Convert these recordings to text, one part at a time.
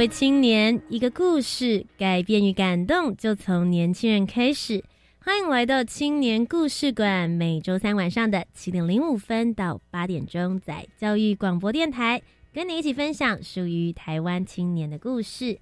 为青年，一个故事，改变与感动就从年轻人开始。欢迎来到青年故事馆，每周三晚上的七点零五分到八点钟，在教育广播电台，跟你一起分享属于台湾青年的故事。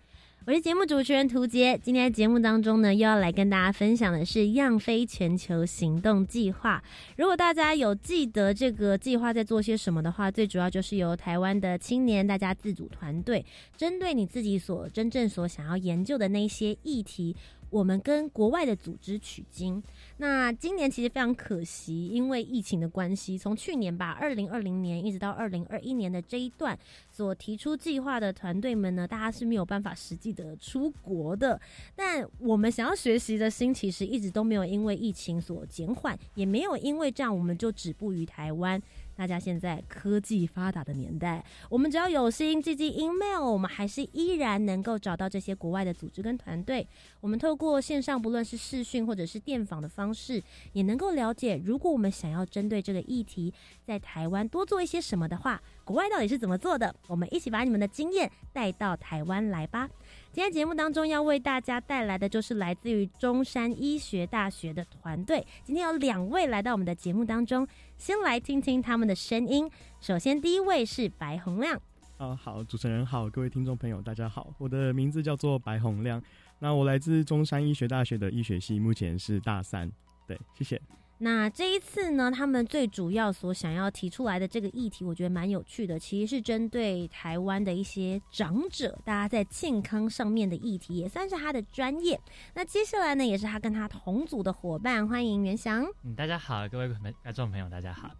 我是节目主持人涂杰，今天节目当中呢，又要来跟大家分享的是“样飞全球行动计划”。如果大家有记得这个计划在做些什么的话，最主要就是由台湾的青年大家自主团队，针对你自己所真正所想要研究的那些议题。我们跟国外的组织取经。那今年其实非常可惜，因为疫情的关系，从去年吧，二零二零年一直到二零二一年的这一段所提出计划的团队们呢，大家是没有办法实际的出国的。但我们想要学习的心，其实一直都没有因为疫情所减缓，也没有因为这样我们就止步于台湾。大家现在科技发达的年代，我们只要有心寄寄 email，我们还是依然能够找到这些国外的组织跟团队。我们透过线上，不论是视讯或者是电访的方式，也能够了解，如果我们想要针对这个议题，在台湾多做一些什么的话，国外到底是怎么做的？我们一起把你们的经验带到台湾来吧。今天节目当中要为大家带来的就是来自于中山医学大学的团队。今天有两位来到我们的节目当中，先来听听他们的声音。首先，第一位是白洪亮。啊，好，主持人好，各位听众朋友，大家好，我的名字叫做白洪亮。那我来自中山医学大学的医学系，目前是大三。对，谢谢。那这一次呢，他们最主要所想要提出来的这个议题，我觉得蛮有趣的。其实是针对台湾的一些长者，大家在健康上面的议题，也算是他的专业。那接下来呢，也是他跟他同组的伙伴，欢迎袁翔。嗯，大家好，各位观众朋友，大家好。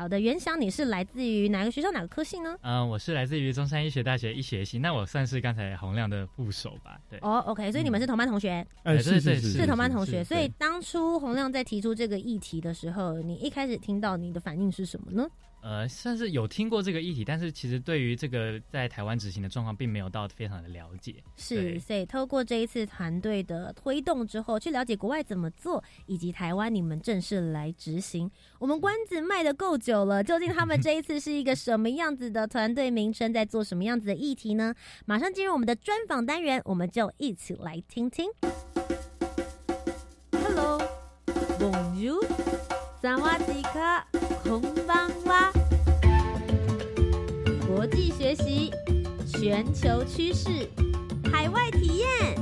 好的，袁翔，你是来自于哪个学校哪个科系呢？嗯，我是来自于中山医学大学医学系，那我算是刚才洪亮的副手吧。对，哦，OK，所以你们是同班同学？哎，是是是同班同学。所以当初洪亮在提出这个议题的时候，你一开始听到你的反应是什么呢？呃，算是有听过这个议题，但是其实对于这个在台湾执行的状况，并没有到非常的了解。是，所以透过这一次团队的推动之后，去了解国外怎么做，以及台湾你们正式来执行。我们关子卖的够久了，究竟他们这一次是一个什么样子的团队名称，在做什么样子的议题呢？马上进入我们的专访单元，我们就一起来听听。Hello，Bonjour，萨瓦迪卡，空邦哇。国际学习，全球趋势，海外体验，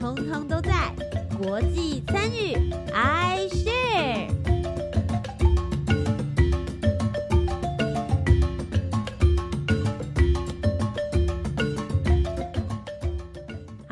通通都在国际参与。I share。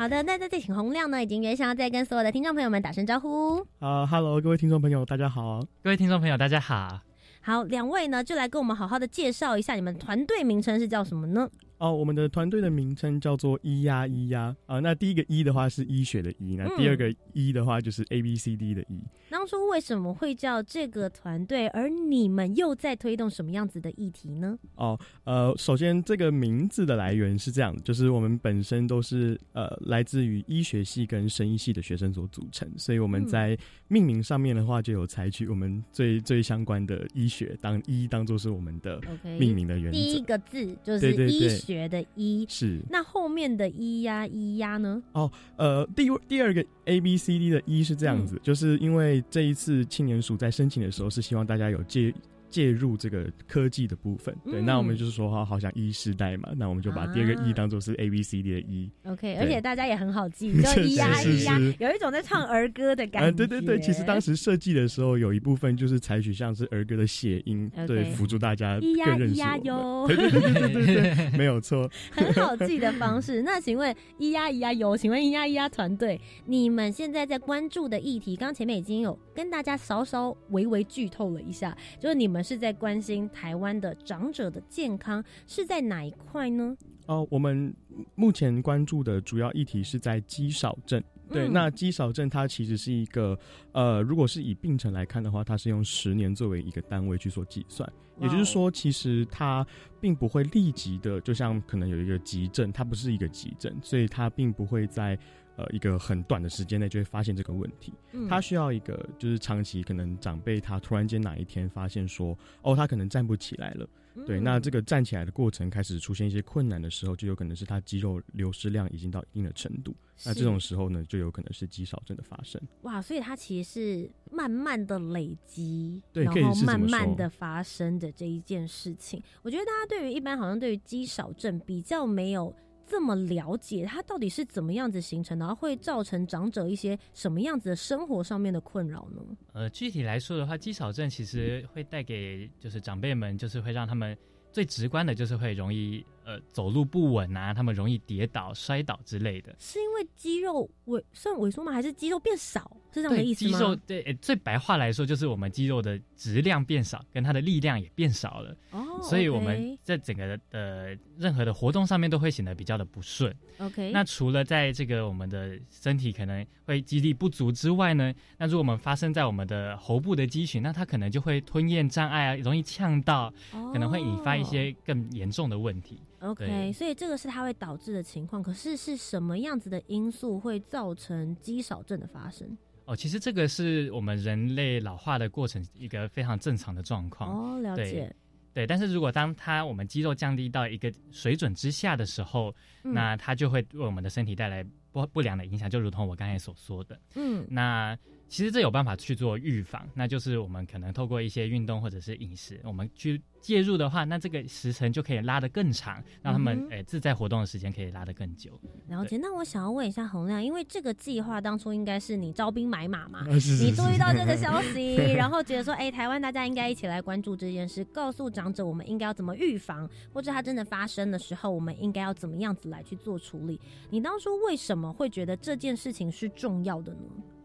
好的，那在这请洪亮呢，已经原想要再跟所有的听众朋友们打声招呼。啊，Hello，各位听众朋友，大家好。各位听众朋友，大家好。好，两位呢，就来跟我们好好的介绍一下你们团队名称是叫什么呢？哦，我们的团队的名称叫做“一呀一呀”啊。那第一个“一”的话是医学的“医”，那第二个“一”的话就是 A B C D 的“一”。当初为什么会叫这个团队？而你们又在推动什么样子的议题呢？哦，呃，首先这个名字的来源是这样，就是我们本身都是呃来自于医学系跟生医系的学生所组成，所以我们在命名上面的话就有采取我们最最相关的医学当“一”当做是我们的命名的原则。第一个字就是医学。学的“一”是。那后面的“一呀一呀”呢？哦，呃，第第二个 A B C D 的“一”是这样子，就是因为这一次青年署在申请的时候是希望大家有借介入这个科技的部分。对，嗯那我们就是说好好像 E 世代嘛，那我们就把第二个 E 啊当做是 A B C D 的 E。OK，而且大家也很好记，就 是咿呀是咿呀，有一种在唱儿歌的感啊，觉。对对对，其实当时设计的时候，有一部分就是采取像是儿歌的谐音对，辅助大家咿呀更认咿呀。哟，对对对对没有错。很好记的方式。那请问咿呀咿呀哟，请问咿呀咿呀团队，你们现在在关注的议题，刚刚前面已经有跟大家稍稍微微剧透了一下，就是你们是在关心台湾的长者的健康，是在哪一块呢？哦，我们目前关注的主要议题是在肌少症。对，嗯那肌少症它其实是一个，呃，如果是以病程来看的话，它是用十年作为一个单位去做计算，也就是说，其实它并不会立即的，就像可能有一个急症，它不是一个急症，所以它并不会在呃一个很短的时间内就会发现这个问题。嗯他需要一个就是长期可能长辈他突然间哪一天发现说，哦，他可能站不起来了。对，那这个个站起来的过程开始出现一些困难的时候，就有可能是他肌肉流失量已经到一定的程度。那这种时候呢，就有可能是肌少症的发生。哇，所以它其实是慢慢的累积，对然后慢慢的发生的这一件事情。我觉得大家对于一般好像对于肌少症比较没有这么了解，它到底是怎么样子形成的，然后会造成长者一些什么样子的生活上面的困扰呢？呃，具体来说的话，肌少症其实会带给就是长辈们，就是会让他们最直观的就是会容易呃走路不稳啊，他们容易跌倒、摔倒之类的。是因为肌肉萎算萎缩吗？还是肌肉变少？是这样的，意思吗？肌肉对、呃最白话来说就是我们肌肉的质量变少，跟它的力量也变少了，哦，所以我们在整个的任何的活动上面都会显得比较的不顺。OK，那除了在这个我们的身体可能会肌力不足之外呢，那如果我们发生在我们的喉部的肌群，那它可能就会吞咽障碍啊，容易呛到，可能会引发一些更严重的问题。哦 OK，所以这个是它会导致的情况。可是是什么样子的因素会造成肌少症的发生？哦，其实这个是我们人类老化的过程一个非常正常的状况。哦，了解。对，但是如果当它我们肌肉降低到一个水准之下的时候，嗯那它就会为我们的身体带来不不良的影响，就如同我刚才所说的。嗯那其实这有办法去做预防，那就是我们可能透过一些运动或者是饮食，我们去介入的话，那这个时程就可以拉得更长，让他们诶、自在活动的时间可以拉得更久。了解。那我想要问一下洪亮，因为这个计划当初应该是你招兵买马嘛，啊 是是你注意到这个消息，然后觉得说，哎、台湾大家应该一起来关注这件事，告诉长者我们应该要怎么预防，或者它真的发生的时候，我们应该要怎么样子来去做处理。你当初为什么会觉得这件事情是重要的呢？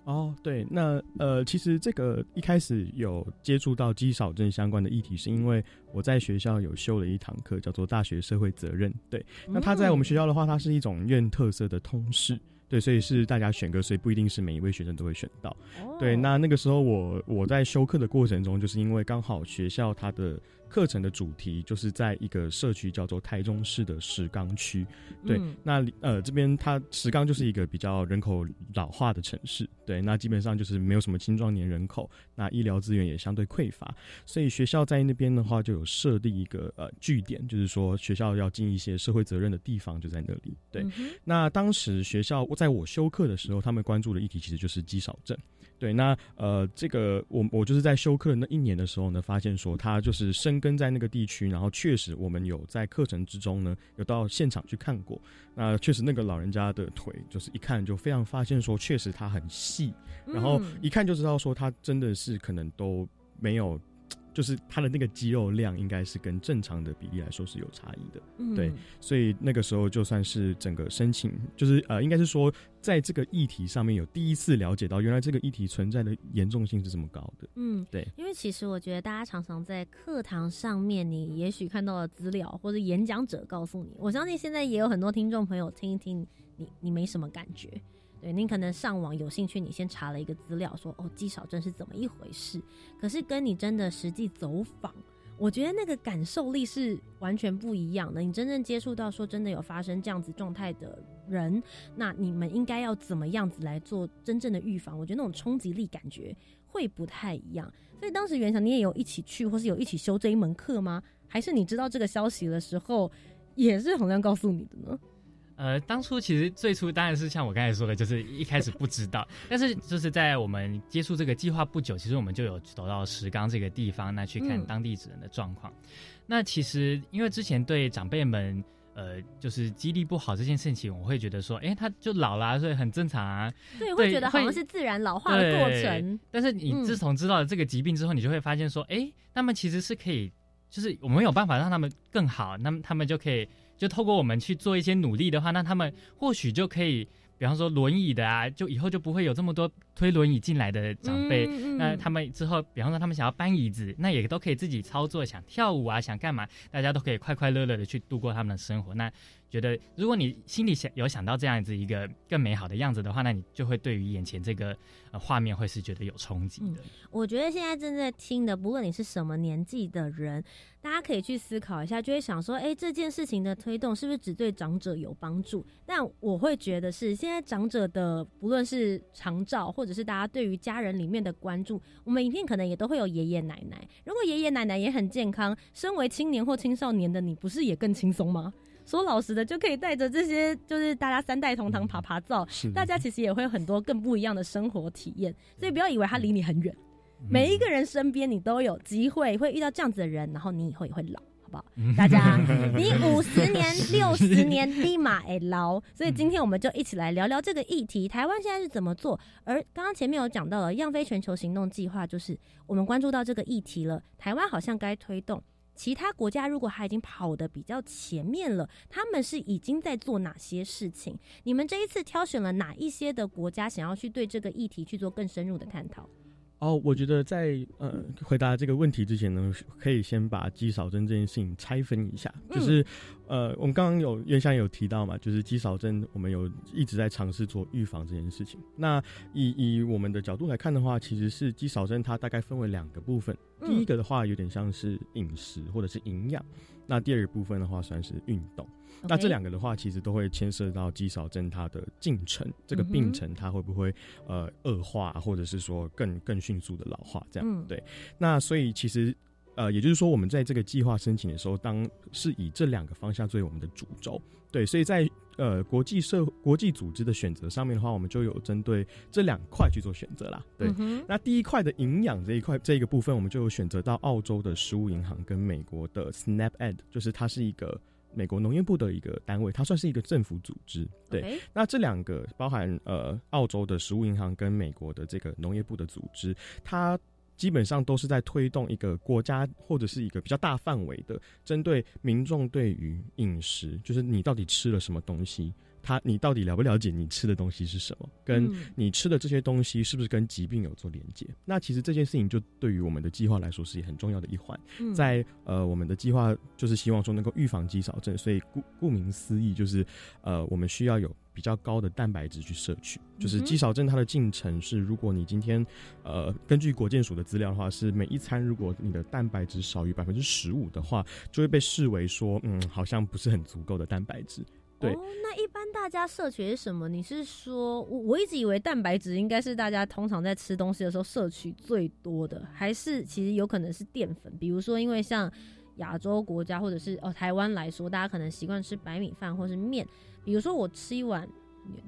哦，对，那呃，其实这个一开始有接触到肌少症相关的议题，是因为我在学校有修了一堂课，叫做大学社会责任。对，那它在我们学校的话，它是一种院特色的通识。对，所以是大家选课，所以不一定是每一位学生都会选到。哦对，那那个时候我我在修课的过程中，就是因为刚好学校它的课程的主题就是在一个社区叫做台中市的石冈区。对，嗯那呃这边它石冈就是一个比较人口老化的城市，对，那基本上就是没有什么青壮年人口，那医疗资源也相对匮乏，所以学校在那边的话就有设立一个呃据点，就是说学校要尽一些社会责任的地方就在那里。对，嗯那当时学校在我休课的时候，他们关注的议题其实就是肌少症。对，那呃，这个我我就是在休课的那一年的时候呢，发现说他就是生根在那个地区，然后确实我们有在课程之中呢，有到现场去看过。那确实那个老人家的腿，就是一看就非常发现说，确实他很细，然后嗯一看就知道说他真的是可能都没有。就是他的那个肌肉量应该是跟正常的比例来说是有差异的，嗯对所以那个时候就算是整个申请，就是呃，应该是说在这个议题上面有第一次了解到，原来这个议题存在的严重性是这么高的。嗯，对，因为其实我觉得大家常常在课堂上面，你也许看到了资料或者演讲者告诉你，我相信现在也有很多听众朋友听一听，你你没什么感觉。对你可能上网有兴趣，你先查了一个资料，说哦肌少症是怎么一回事，可是跟你真的实际走访，我觉得那个感受力是完全不一样的。你真正接触到说真的有发生这样子状态的人，那你们应该要怎么样子来做真正的预防？我觉得那种冲击力感觉会不太一样。所以当时袁翔你也有一起去，或是有一起修这一门课吗？还是你知道这个消息的时候，也是洪亮告诉你的呢？呃，当初其实最初当然是像我刚才说的，就是一开始不知道，但是就是在我们接触这个计划不久，其实我们就有走到石冈这个地方，那去看当地纸人的状况。那其实因为之前对长辈们，呃，就是肌力不好这件事情，我会觉得说，哎，他就老了，所以很正常啊。对，会觉得好像是自然老化的过程。但是你自从知道了这个疾病之后，你就会发现说，哎，他们其实是可以，就是我们有办法让他们更好，那么他们就可以。就透过我们去做一些努力的话，那他们或许就可以，比方说轮椅的啊，就以后就不会有这么多推轮椅进来的长辈。那他们之后，比方说他们想要搬椅子，那也都可以自己操作，想跳舞啊，想干嘛，大家都可以快快乐乐的去度过他们的生活。那觉得，如果你心里想有想到这样子一个更美好的样子的话，那你就会对于眼前这个呃画面会是觉得有冲击的。我觉得现在正在听的，不论你是什么年纪的人，大家可以去思考一下，就会想说，哎，这件事情的推动是不是只对长者有帮助？但我会觉得是，现在长者的不论是长照，或者是大家对于家人里面的关注，我们影片可能也都会有爷爷奶奶。如果爷爷奶奶也很健康，身为青年或青少年的你，不是也更轻松吗？说老实的，就可以带着这些，就是大家三代同堂爬爬灶，大家其实也会有很多更不一样的生活体验。所以不要以为他离你很远，每一个人身边你都有机会会遇到这样子的人，然后你以后也会老，好大家，你五十年、六十年立马哎老。所以今天我们就一起来聊聊这个议题，台湾现在是怎么做？而刚刚前面有讲到了“样飞全球行动计划”，就是我们关注到这个议题了，台湾好像该推动。其他国家如果还已经跑得比较前面了，他们是已经在做哪些事情？你们这一次挑选了哪一些的国家，想要去对这个议题去做更深入的探讨？哦，我觉得在呃回答这个问题之前呢，可以先把肌少症这件事情拆分一下。就是呃，我们刚刚有袁香有提到嘛，就是肌少症，我们有一直在尝试做预防这件事情。那以以我们的角度来看的话，其实是肌少症它大概分为两个部分。第一个的话，有点像是饮食或者是营养；那第二个部分的话，算是运动。那这两个的话，其实都会牵涉到肌少症它的进程，这个病程它会不会呃恶化，或者是说更更迅速的老化这样？对。那所以其实呃，也就是说，我们在这个计划申请的时候，当是以这两个方向作为我们的主轴。对，所以在呃国际社国际组织的选择上面的话，我们就有针对这两块去做选择啦。对。那第一块的营养这一块这一个部分，我们就有选择到澳洲的食物银行跟美国的 SNAP-Ed，就是它是一个。美国农业部的一个单位，它算是一个政府组织。对，那这两个包含呃，澳洲的食物银行跟美国的这个农业部的组织，它基本上都是在推动一个国家或者是一个比较大范围的，针对民众对于饮食，就是你到底吃了什么东西。他，你到底了不了解你吃的东西是什么？跟你吃的这些东西是不是跟疾病有做连接？那其实这件事情就对于我们的计划来说是很重要的一环。在呃，我们的计划就是希望说能够预防肌少症，所以顾顾名思义就是呃，我们需要有比较高的蛋白质去摄取。就是肌少症它的进程是，如果你今天呃根据国健署的资料的话，是每一餐如果你的蛋白质少于百分之十五的话，就会被视为说嗯，好像不是很足够的蛋白质。对，那一般大家摄取是什么？你是说，我我一直以为蛋白质应该是大家通常在吃东西的时候摄取最多的，还是其实有可能是淀粉？比如说，因为像亚洲国家或者是哦台湾来说，大家可能习惯吃白米饭或是面。比如说，我吃一碗。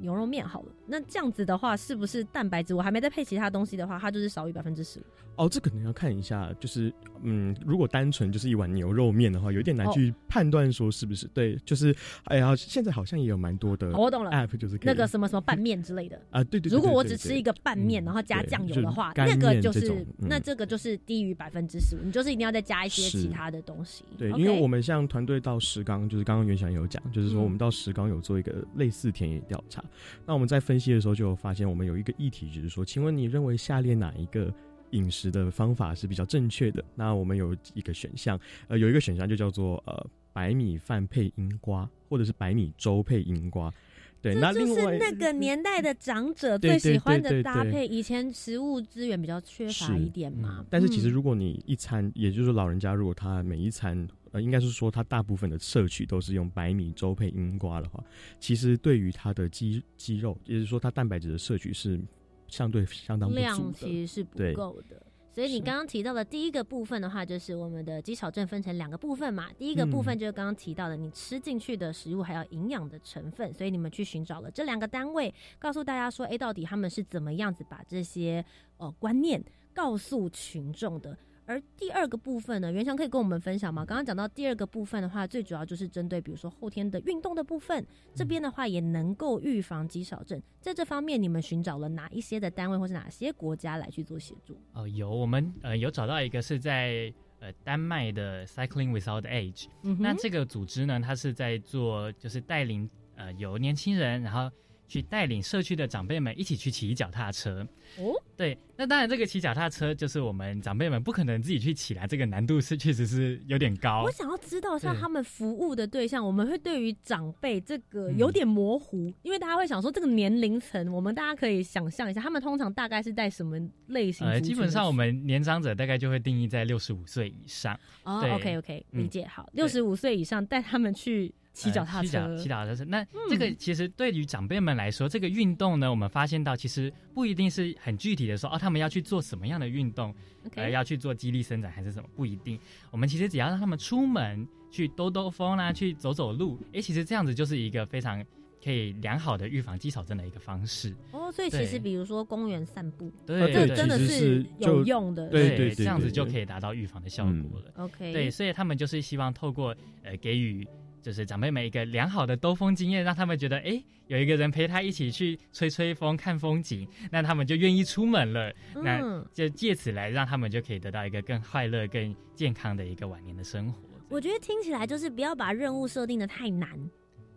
牛肉面好了，那这样子的话，是不是蛋白质我还没再配其他东西的话，它就是少于百分之十？哦，这可能要看一下，就是嗯，如果单纯就是一碗牛肉面的话，有点难去判断说是不是对。就是哎呀，现在好像也有蛮多的，我懂了，app 就是那个什么什么拌面之类的啊，对对。如果我只吃一个拌面，然后加酱油的话，那个就是那这个就是低于百分之十五，你就是一定要再加一些其他的东西。对，因为我们像团队到石冈，就是刚刚袁翔有讲，就是说我们到石冈有做一个类似田野调查。那我们在分析的时候就发现，我们有一个议题，就是说，请问你认为下列哪一个饮食的方法是比较正确的？那我们有一个选项，呃，有一个选项就叫做呃白米饭配樱瓜，或者是白米粥配樱瓜。对，那就是那个年代的长者最喜欢的搭配。以前食物资源比较缺乏一点嘛。但是其实如果你一餐，也就是老人家，如果他每一餐。呃，应该是说，他大部分的摄取都是用白米粥配樱瓜的话，其实对于他的肌肌肉，也就是说他蛋白质的摄取是相对相当量其实是不够的。所以你刚刚提到的第一个部分的话，就是我们的肌少症分成两个部分嘛。第一个部分就是刚刚提到的，你吃进去的食物还有营养的成分，所以你们去寻找了这两个单位，告诉大家说，哎，到底他们是怎么样子把这些呃观念告诉群众的。而第二个部分呢，袁翔可以跟我们分享吗？刚刚讲到第二个部分的话，最主要就是针对比如说后天的运动的部分，这边的话也能够预防肌少症。在这方面，你们寻找了哪一些的单位或是哪些国家来去做协助？哦，有，我们呃有找到一个是在呃丹麦的 Cycling Without Age，那这个组织呢，它是在做就是带领呃有年轻人，然后。去带领社区的长辈们一起去骑脚踏车哦，对，那当然这个骑脚踏车就是我们长辈们不可能自己去骑来，这个难度是确实是有点高。我想要知道像他们服务的对象，我们会对于长辈这个有点模糊，因为大家会想说这个年龄层，我们大家可以想象一下，他们通常大概是在什么类型？呃，基本上我们年长者大概就会定义在六十五岁以上。哦，OK OK，理解好，六十五岁以上带他们去。骑脚踏车，骑脚踏车。那这个其实对于长辈们来说，这个运动呢，我们发现到其实不一定是很具体的说，哦，他们要去做什么样的运动，呃，要去做肌力伸展还是什么，不一定。我们其实只要让他们出门去兜兜风啦，去走走路，哎，其实这样子就是一个非常可以良好的预防肌少症的一个方式。哦，所以其实比如说公园散步，对，这真的是有用的，对对，这样子就可以达到预防的效果了。OK，对，所以他们就是希望透过呃给予。就是长辈们一个良好的兜风经验，让他们觉得哎，有一个人陪他一起去吹吹风、看风景，那他们就愿意出门了。那就借此来让他们就可以得到一个更快乐、更健康的一个晚年的生活。我觉得听起来就是不要把任务设定的太难。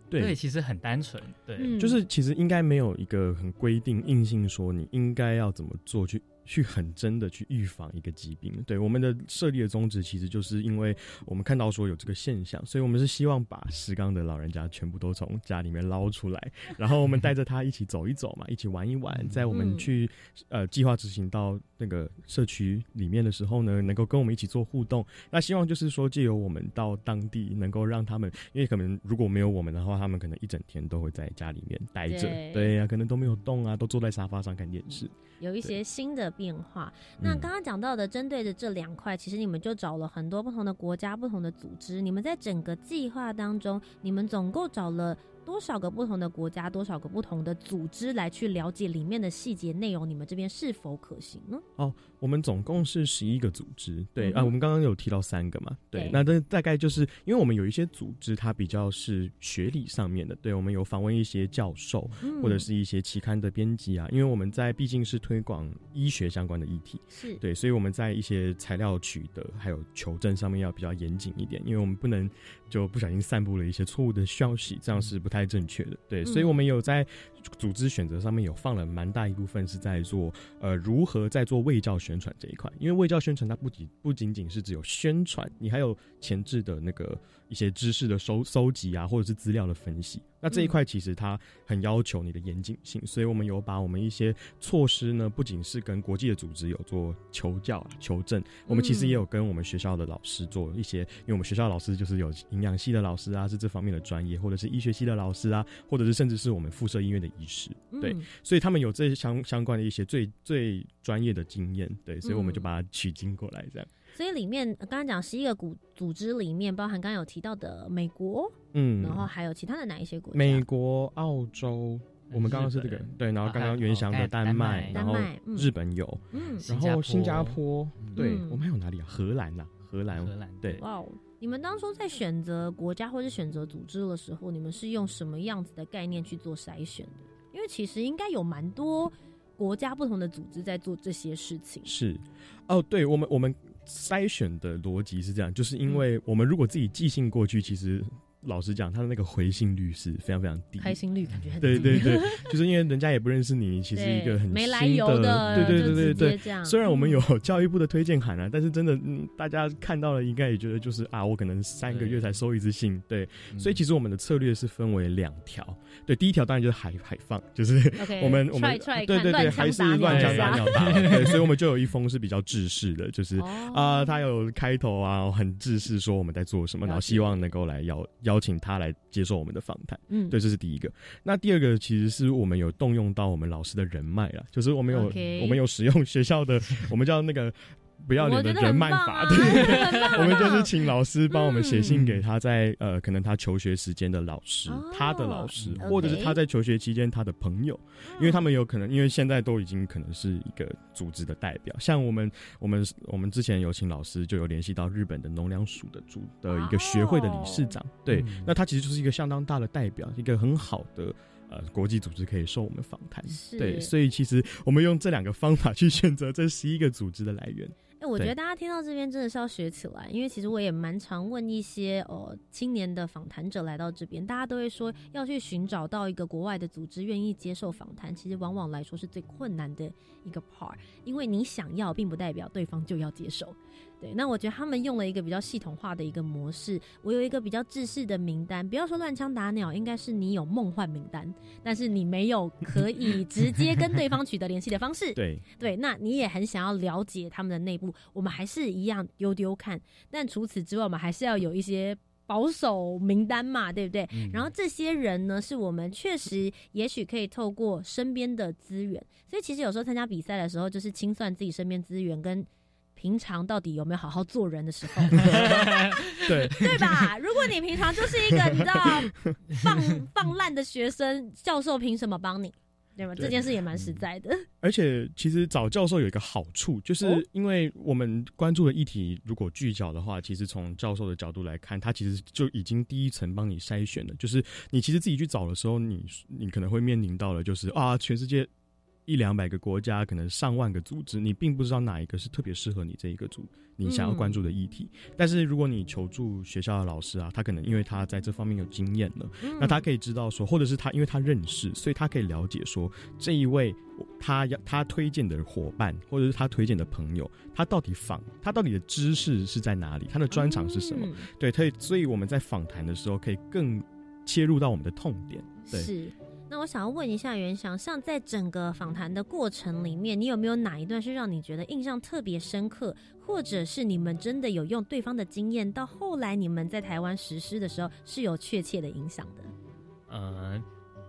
对，其实很单纯。对，就是其实应该没有一个很规定硬性说你应该要怎么做去。去很真的去预防一个疾病，对我们的设立的宗旨，其实就是因为我们看到说有这个现象，所以我们是希望把石冈的老人家全部都从家里面捞出来，然后我们带着他一起走一走嘛，一起玩一玩，在我们去呃计划执行到那个社区里面的时候呢，能够跟我们一起做互动。那希望就是说，借由我们到当地，能够让他们，因为可能如果没有我们的话，他们可能一整天都会在家里面待着，对呀，可能都没有动啊，都坐在沙发上看电视。有一些新的变化。那刚刚讲到的，针对的这两块，其实你们就找了很多不同的国家、不同的组织。你们在整个计划当中，你们总共找了。多少个不同的国家，多少个不同的组织来去了解里面的细节内容？你们这边是否可行呢？哦，我们总共是十一个组织，对啊，我们刚刚有提到三个嘛，对，那这大概就是因为我们有一些组织，它比较是学理上面的，对我们有访问一些教授或者是一些期刊的编辑啊，因为我们在毕竟是推广医学相关的议题，是对，所以我们在一些材料取得还有求证上面要比较严谨一点，因为我们不能就不小心散布了一些错误的消息，这样是不太正确的，对，所以我们有在组织选择上面有放了蛮大一部分是在做呃如何在做卫教宣传这一块，因为卫教宣传它不仅不仅仅是只有宣传，你还有前置的那个一些知识的收收集啊，或者是资料的分析。那这一块其实它很要求你的严谨性，所以我们有把我们一些措施呢，不仅是跟国际的组织有做求教求证，我们其实也有跟我们学校的老师做一些，因为我们学校老师就是有营养系的老师啊，是这方面的专业，或者是医学系的老师啊，或者是甚至是我们附设医院的医师，对，所以他们有这些相相关的一些最最专业的经验，对，所以我们就把它取经过来这样。所以里面刚刚讲十一个组组织里面，包含刚刚有提到的美国，嗯，然后还有其他的哪一些国家？美国、澳洲，我们刚刚是这个对，然后刚刚袁翔的丹麦，然后日本有，嗯，然后新加坡，对我们还有哪里啊？荷兰呐，荷兰，荷兰，对。哇，你们当初在选择国家或者选择组织的时候，你们是用什么样子的概念去做筛选的？因为其实应该有蛮多国家不同的组织在做这些事情。是，哦，对我们我们。筛选的逻辑是这样，就是因为我们如果自己寄信过去，其实。老实讲，他的那个回信率是非常非常低，开心率感觉很低。对对对，就是因为人家也不认识你，其实一个很没来由的，对对对对对。虽然我们有 教育部的推荐函啊，但是真的，嗯，大家看到了应该也觉得就是啊，我可能三个月才收一次信，对。所以其实我们的策略是分为两条，对，第一条当然就是海海放，就是我们我们对对对，还是乱枪打鸟打，对，所以我们就有一封是比较制式的，就是啊，他有开头啊，很制式说我们在做什么，然后希望能够来邀邀。邀请他来接受我们的访谈，嗯，对，这是第一个。那第二个其实是我们有动用到我们老师的人脉了，就是我们有我们有使用学校的，我们叫那个不要脸的人脉法，对，我们就是请老师帮我们写信给他在呃，可能他求学时间的老师，他的老师，或者是他在求学期间他的朋友，因为他们有可能，因为现在都已经可能是一个组织的代表，像我们我们我们之前有请老师就有联系到日本的农粮署的主的一个学会的理事长，对，那他其实就是一个相当大的代表，一个很好的。呃，国际组织可以受我们访谈，对，所以其实我们用这两个方法去选择这十一个组织的来源。哎，我觉得大家听到这边真的是要学起来，因为其实我也蛮常问一些呃青年的访谈者来到这边，大家都会说要去寻找到一个国外的组织愿意接受访谈，其实往往来说是最困难的一个 part，因为你想要，并不代表对方就要接受。对，那我觉得他们用了一个比较系统化的一个模式。我有一个比较制式的名单，不要说乱枪打鸟，应该是你有梦幻名单，但是你没有可以直接跟对方取得联系的方式。对对，那你也很想要了解他们的内部，我们还是一样丢丢看。但除此之外，我们还是要有一些保守名单嘛，对不对？然后这些人呢，是我们确实也许可以透过身边的资源，所以其实有时候参加比赛的时候，就是清算自己身边资源跟。平常到底有没有好好做人的时候？对 对吧？如果你平常就是一个你知道放 放烂的学生，教授凭什么帮你？对吧？这件事也蛮实在的。而且，其实找教授有一个好处，就是因为我们关注的议题如果聚焦的话，其实从教授的角度来看，他其实就已经第一层帮你筛选了。就是你其实自己去找的时候，你你可能会面临到的，就是啊，全世界。一两百个国家，可能上万个组织，你并不知道哪一个是特别适合你这一个组，你想要关注的议题。但是如果你求助学校的老师啊，他可能因为他在这方面有经验了，那他可以知道说，或者是他因为他认识，所以他可以了解说，这一位他要他推荐的伙伴，或者是他推荐的朋友，他到底访他到底的知识是在哪里，他的专长是什么？对，他所以我们在访谈的时候可以更切入到我们的痛点。是。那我想要问一下袁翔，像在整个访谈的过程里面，你有没有哪一段是让你觉得印象特别深刻，或者是你们真的有用对方的经验，到后来你们在台湾实施的时候是有确切的影响的？呃，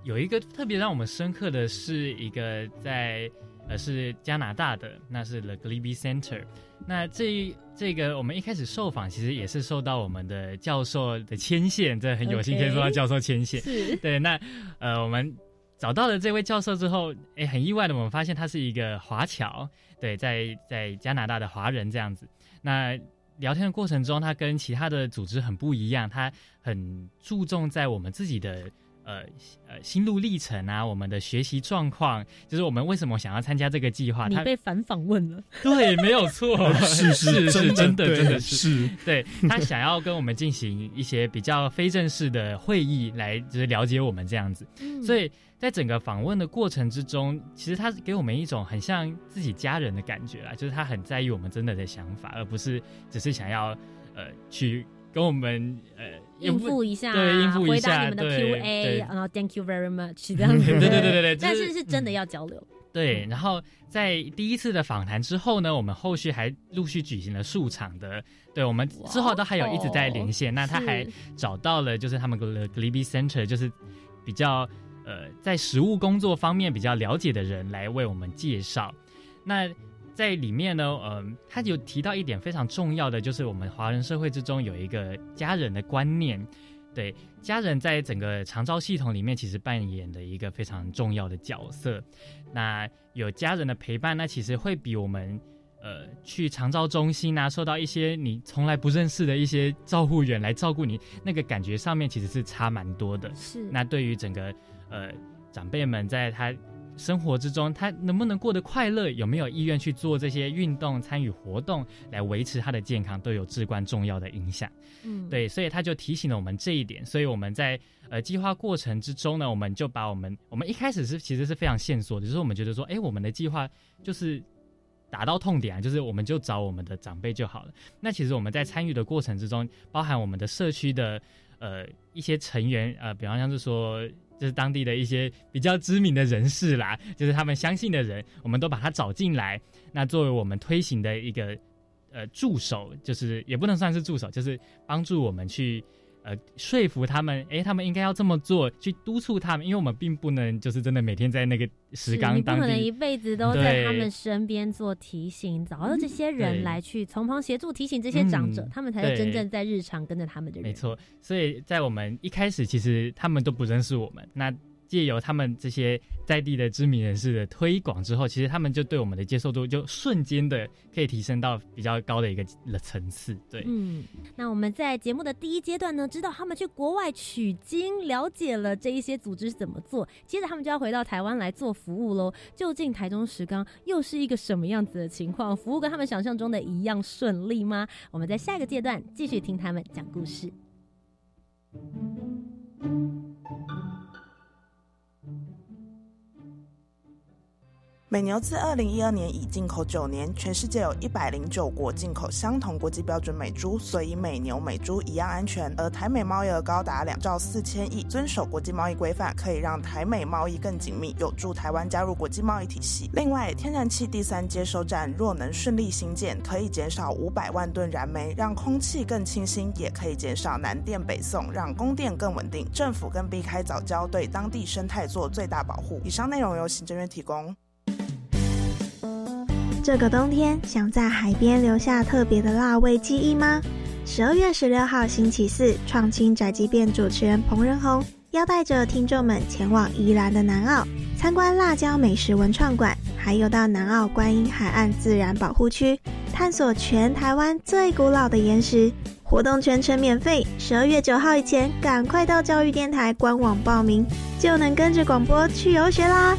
有一个特别让我们深刻的是一个在呃是加拿大的，那是 The Glebe Center。那这这个我们一开始受访，其实也是受到我们的教授的牵线，这很有幸可以受到教授牵线。是，对。那呃，我们找到了这位教授之后，哎，很意外的，我们发现他是一个华侨，对，在在加拿大的华人这样子。那聊天的过程中，他跟其他的组织很不一样，他很注重在我们自己的。呃呃，心路历程啊，我们的学习状况，就是我们为什么想要参加这个计划？你被反访问了？对，没有错，是是 是，真的真的是。对他想要跟我们进行一些比较非正式的会议，来就是了解我们这样子。所以在整个访问的过程之中，其实他给我们一种很像自己家人的感觉啦，就是他很在意我们真的的想法，而不是只是想要呃去。跟我们呃应付一下，对，应付一下，回答你们的 Q&A，然后 Thank you very much 这样子，对对对对对，但是是真的要交流。对，然后在第一次的访谈之后呢，我们后续还陆续举行了数场的，对我们之后都还有一直在连线。那他还找到了就是他们的 Glebe Center，就是比较呃在实务工作方面比较了解的人来为我们介绍。那在里面呢，嗯，他有提到一点非常重要的，就是我们华人社会之中有一个家人的观念，对家人在整个长照系统里面其实扮演的一个非常重要的角色。那有家人的陪伴，那其实会比我们呃去长照中心啊，受到一些你从来不认识的一些照护员来照顾你，那个感觉上面其实是差蛮多的。是。那对于整个呃长辈们，在他。生活之中，他能不能过得快乐？有没有意愿去做这些运动、参与活动来维持他的健康，都有至关重要的影响。嗯，对，所以他就提醒了我们这一点。所以我们在呃计划过程之中呢，我们就把我们我们一开始是其实是非常线索的，就是我们觉得说，哎，我们的计划就是打到痛点啊，就是我们就找我们的长辈就好了。那其实我们在参与的过程之中，包含我们的社区的呃一些成员，呃，比方像是说。就是当地的一些比较知名的人士啦，就是他们相信的人，我们都把他找进来。那作为我们推行的一个呃助手，就是也不能算是助手，就是帮助我们去呃说服他们，哎，他们应该要这么做，去督促他们，因为我们并不能就是真的每天在那个石缸当地，不可能一辈子都在他们身边做提醒，找到这些人来去从旁协助提醒这些长者，他们才是真正在日常跟着他们的人。没错，所以在我们一开始，其实他们都不认识我们，那。借由他们这些在地的知名人士的推广之后，其实他们就对我们的接受度就瞬间的可以提升到比较高的一个层次。对，嗯，那我们在节目的第一阶段呢，知道他们去国外取经，了解了这一些组织是怎么做，接着他们就要回到台湾来做服务喽。究竟台中石冈又是一个什么样子的情况？服务跟他们想象中的一样顺利吗？我们在下一个阶段继续听他们讲故事。美牛自二零一二年已进口九年，全世界有一百零九国进口相同国际标准美猪，所以美牛美猪一样安全。而台美贸易额高达两兆四千亿，遵守国际贸易规范，可以让台美贸易更紧密，有助台湾加入国际贸易体系。另外，天然气第三接收站若能顺利兴建，可以减少五百万吨燃煤，让空气更清新，也可以减少南电北送，让供电更稳定。政府更避开早交，对当地生态做最大保护。以上内容由行政院提供。这个冬天想在海边留下特别的辣味记忆吗？十二月十六号星期四，创新宅急便主持人彭仁宏要带着听众们前往宜兰的南澳，参观辣椒美食文创馆，还有到南澳观音海岸自然保护区，探索全台湾最古老的岩石。活动全程免费，十二月九号以前赶快到教育电台官网报名，就能跟着广播去游学啦！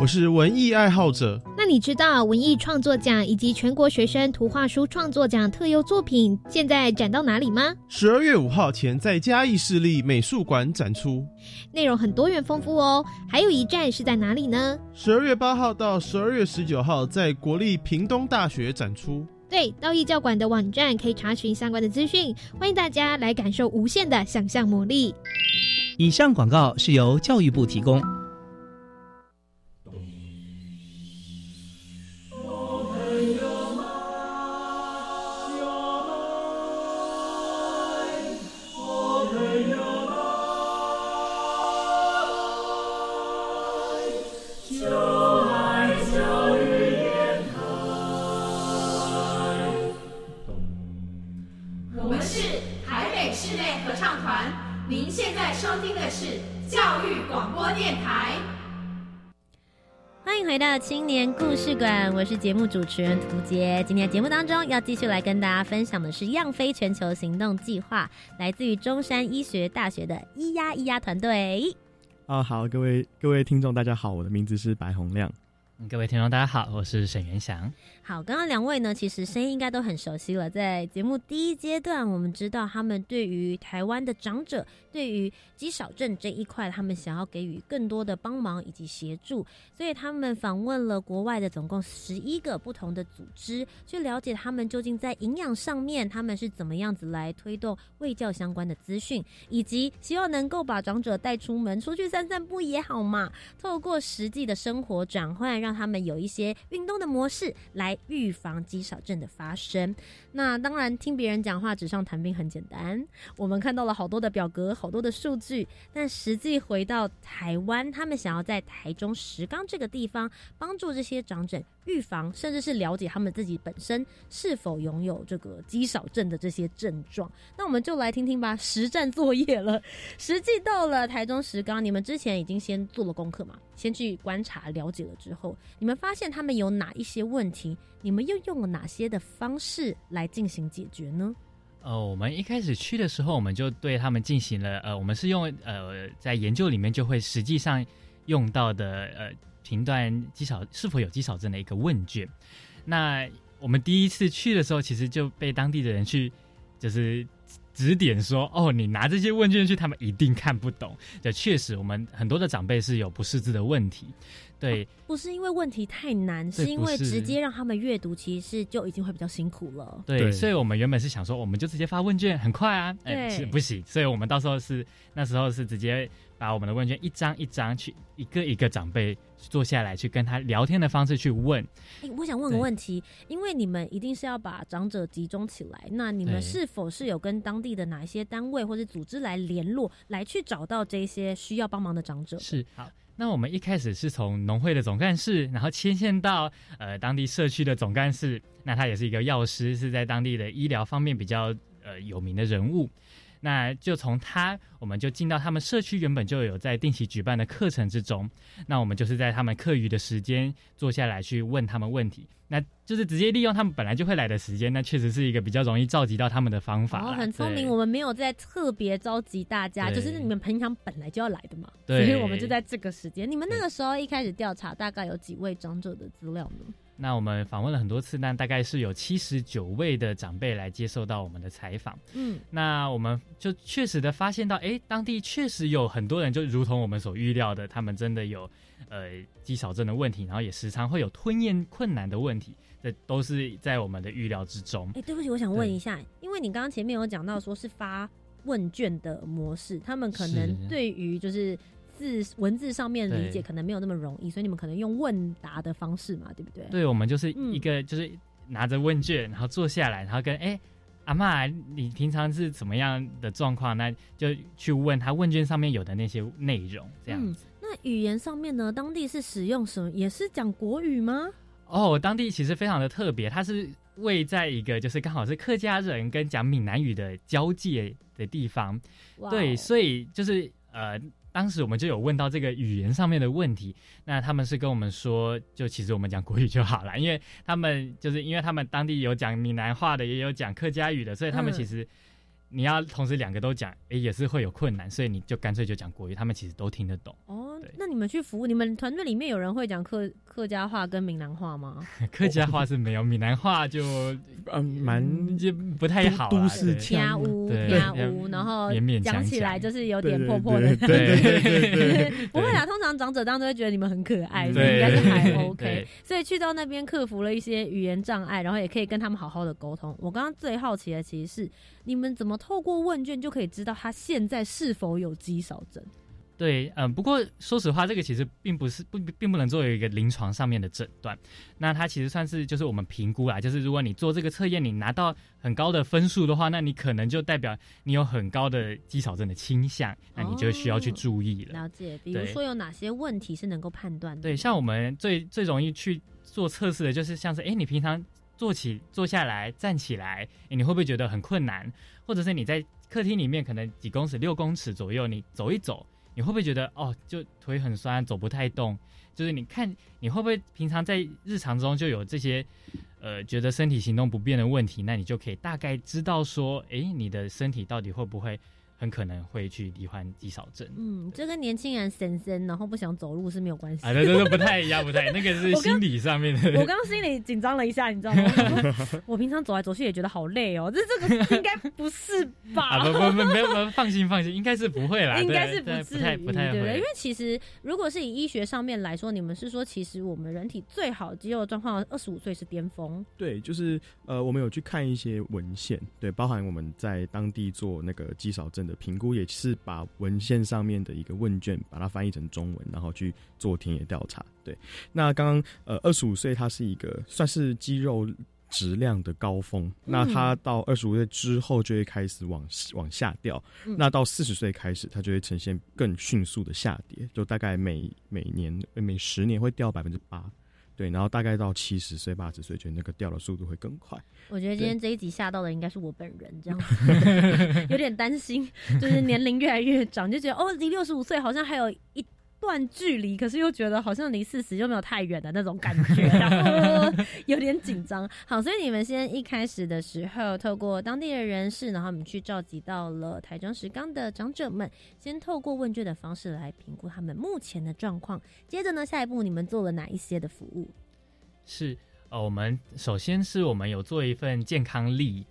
我是文艺爱好者。那你知道文艺创作奖以及全国学生图画书创作奖特优作品现在展到哪里吗？十二月五号前在嘉义市立美术馆展出，内容很多元丰富哦。还有一站是在哪里呢？十二月八号到十二月十九号在国立屏东大学展出。对，到艺教馆的网站可以查询相关的资讯。欢迎大家来感受无限的想象魔力。以上广告是由教育部提供。青年故事馆，我是节目主持人涂杰。今天节目当中要继续来跟大家分享的是“样飞全球行动计划”，来自于中山医学大学的“咿呀咿呀”团队。啊，好，各位各位听众，大家好，我的名字是白洪亮。各位听众，大家好，我是沈元祥。好，刚刚两位呢，其实声音应该都很熟悉了。在节目第一阶段，我们知道他们对于台湾的长者，对于肌少症这一块，他们想要给予更多的帮忙以及协助，所以他们访问了国外的总共十一个不同的组织，去了解他们究竟在营养上面，他们是怎么样子来推动卫教相关的资讯，以及希望能够把长者带出门出去散散步也好嘛，透过实际的生活转换让。让他们有一些运动的模式来预防肌少症的发生。那当然，听别人讲话纸上谈兵很简单。我们看到了好多的表格，好多的数据，但实际回到台湾，他们想要在台中石冈这个地方帮助这些长者预防，甚至是了解他们自己本身是否拥有这个肌少症的这些症状。那我们就来听听吧，实战作业了。实际到了台中石冈，你们之前已经先做了功课嘛？先去观察了解了之后。你们发现他们有哪一些问题？你们又用了哪些的方式来进行解决呢？呃，我们一开始去的时候，我们就对他们进行了呃，我们是用呃，在研究里面就会实际上用到的呃，评断肌少是否有肌少症的一个问卷。那我们第一次去的时候，其实就被当地的人去就是。指点说哦，你拿这些问卷去，他们一定看不懂。这确实，我们很多的长辈是有不识字的问题。对，不是因为问题太难，是因为直接让他们阅读，其实就已经会比较辛苦了。对，所以我们原本是想说，我们就直接发问卷，很快啊，哎，是不行，所以我们到时候是那时候是直接把我们的问卷一张一张去一个一个长辈坐下来，去跟他聊天的方式去问。哎，我想问个问题，因为你们一定是要把长者集中起来，那你们是否是有跟当地的哪一些单位或者组织来联络，来去找到这些需要帮忙的长者？是好。那我们一开始是从农会的总干事，然后牵线到呃当地社区的总干事，那他也是一个药师，是在当地的医疗方面比较呃有名的人物。那就从他，我们就进到他们社区原本就有在定期举办的课程之中。那我们就是在他们课余的时间坐下来去问他们问题，那就是直接利用他们本来就会来的时间。那确实是一个比较容易召集到他们的方法。哦，很聪明。我们没有在特别召集大家，就是你们平常本来就要来的嘛。所以我们就在这个时间。你们那个时候一开始调查，大概有几位长者的资料呢？那我们访问了很多次，那大概是有七十九位的长辈来接受到我们的采访。嗯，那我们就确实的发现到，哎，当地确实有很多人，就如同我们所预料的，他们真的有呃肌少症的问题，然后也时常会有吞咽困难的问题，这都是在我们的预料之中。哎，对不起，我想问一下，因为你刚刚前面有讲到说是发问卷的模式，他们可能对于就是。字文字上面理解可能没有那么容易，所以你们可能用问答的方式嘛，对不对？对，我们就是一个就是拿着问卷，然后坐下来，然后跟哎阿妈，你平常是怎么样的状况？那就去问他问卷上面有的那些内容，这样子。那语言上面呢？当地是使用什么？也是讲国语吗？哦，当地其实非常的特别，它是位在一个就是刚好是客家人跟讲闽南语的交界的地方。对，所以就是呃。当时我们就有问到这个语言上面的问题，那他们是跟我们说，就其实我们讲国语就好了，因为他们就是因为他们当地有讲闽南话的，也有讲客家语的，所以他们其实。你要同时两个都讲，哎，也是会有困难，所以你就干脆就讲国语，他们其实都听得懂。哦，那你们去服务，你们团队里面有人会讲客客家话跟闽南话吗？客家话是没有，闽南话就 嗯蛮就不太好都市腔屋腔屋，然后讲起来就是有点破破的。对 不会啦，通常长者当中会觉得你们很可爱，所以应该是还 OK。所以去到那边克服了一些语言障碍，然后也可以跟他们好好的沟通。我刚刚最好奇的其实是你们怎么。透过问卷就可以知道他现在是否有肌少症。对，嗯，不过说实话，这个其实并不是不并不能作为一个临床上面的诊断。那它其实算是就是我们评估啦，就是如果你做这个测验，你拿到很高的分数的话，那你可能就代表你有很高的肌少症的倾向，那你就需要去注意了。了解，比如说有哪些问题是能够判断的？对，像我们最最容易去做测试的就是像是，哎，你平常坐起坐下来站起来，你会不会觉得很困难？或者是你在客厅里面，可能几公尺、六公尺左右，你走一走，你会不会觉得哦，就腿很酸，走不太动？就是你看，你会不会平常在日常中就有这些，呃，觉得身体行动不便的问题？那你就可以大概知道说，诶，你的身体到底会不会？很可能会去罹患肌少症。嗯，这跟年轻人神神然后不想走路是没有关系。啊，对对对，不太一样，不太，那个是 心理上面的。我刚刚心里紧张了一下，你知道吗？我平常走来走去也觉得好累哦，这这个应该不是吧？啊，不不不，没有没有，放心放心，应该是不会啦，应该是不至于，不太对对？因为其实如果是以医学上面来说，你们是说其实我们人体最好肌肉状况，二十五岁是巅峰。对，就是呃，我们有去看一些文献，对，包含我们在当地做那个肌少症的评估，也是。是把文献上面的一个问卷，把它翻译成中文，然后去做田野调查。对，那刚刚呃，二十五岁，它是一个算是肌肉质量的高峰。那它到二十五岁之后，就会开始往往下掉。那到四十岁开始，它就会呈现更迅速的下跌，就大概每每年每十年会掉百分之八。对，然后大概到七十岁、八十岁，觉得那个掉的速度会更快。我觉得今天这一集吓到的应该是我本人，这样 有点担心，就是年龄越来越长，就觉得哦，离六十五岁好像还有一。段距离，可是又觉得好像离四十又没有太远的那种感觉，然后有点紧张。好，所以你们先一开始的时候，透过当地的人士，然后你们去召集到了台中石冈的长者们，先透过问卷的方式来评估他们目前的状况。接着呢，下一步你们做了哪一些的服务？是呃，我们首先是我们有做一份健康力，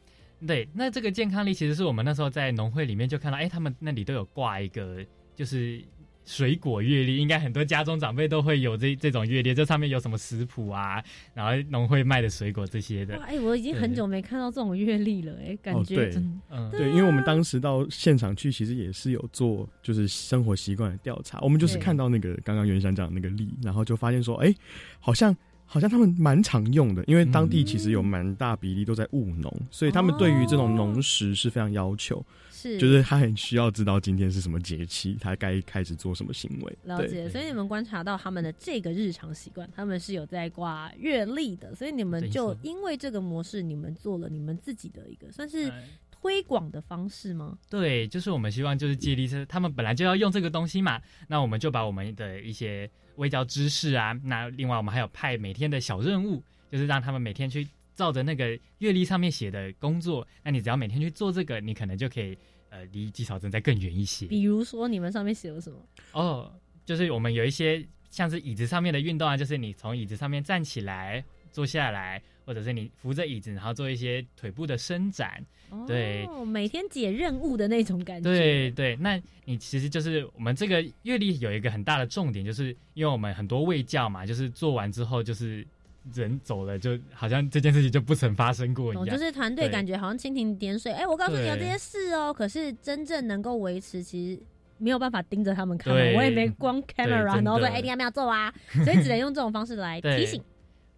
对，那这个健康力其实是我们那时候在农会里面就看到，哎，他们那里都有挂一个，就是。水果月历，应该很多家中长辈都会有这这种月历，这上面有什么食谱啊，然后农会卖的水果这些的。哎，我已经很久没看到这种月历了，哎，感觉真嗯，对，因为我们当时到现场去，其实也是有做就是生活习惯的调查，我们就是看到那个刚刚袁山讲那个历，然后就发现说，哎，好像。好像他们蛮常用的，因为当地其实有蛮大比例都在务农，所以他们对于这种农时是非常要求，是就是他很需要知道今天是什么节气，他该开始做什么行为。了解，所以你们观察到他们的这个日常习惯，他们是有在挂月历的，所以你们就因为这个模式，你们做了你们自己的一个算是推广的方式吗？对，就是我们希望就是借力是他们本来就要用这个东西嘛，那我们就把我们的一些。微教知识啊，那另外我们还有派每天的小任务，就是让他们每天去照着那个月历上面写的工作。那你只要每天去做这个，你可能就可以呃离积少针再更远一些。比如说你们上面写了什么？哦，就是我们有一些像是椅子上面的运动啊，就是你从椅子上面站起来、坐下来。或者是你扶着椅子，然后做一些腿部的伸展，对，每天解任务的那种感觉。对对，那你其实就是我们这个阅历有一个很大的重点，就是因为我们很多卫教嘛，就是做完之后就是人走了，就好像这件事情就不曾发生过一样。就是团队感觉好像蜻蜓点水，哎，我告诉你有这些事哦，可是真正能够维持，其实没有办法盯着他们看，我也没光 camera，然后说哎，你要不要做啊？所以只能用这种方式来提醒。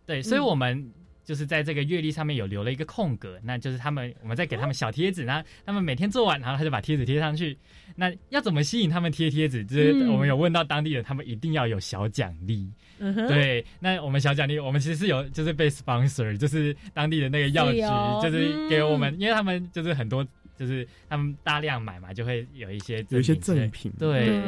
对，所以我们。就是在这个月历上面有留了一个空格，那就是他们，我们再给他们小贴纸，然后他们每天做完，然后他就把贴纸贴上去。那要怎么吸引他们贴贴纸？就是我们有问到当地人，他们一定要有小奖励。对，那我们小奖励，我们其实是有就是被 sponsor，就是当地的那个药局，就是给我们，因为他们就是很多。就是他们大量买嘛，就会有一些有一些赠品。对，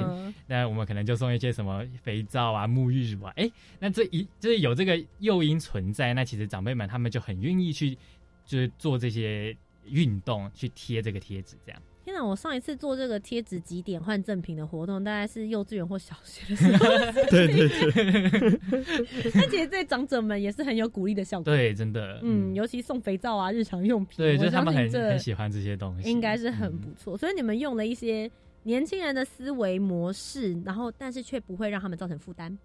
那我们可能就送一些什么肥皂啊、沐浴乳啊。哎，那这一就是有这个诱因存在，那其实长辈们他们就很愿意去，就是做这些运动，去贴这个贴纸，这样。天哪！我上一次做这个贴纸几点换赠品的活动，大概是幼稚园或小学的时候。对对对。那其实对长者们也是很有鼓励的效果。对，真的。嗯，尤其送肥皂啊、日常用品，对，就是他们很很喜欢这些东西，应该是很不错。所以你们用了一些年轻人的思维模式，然后但是却不会让他们造成负担。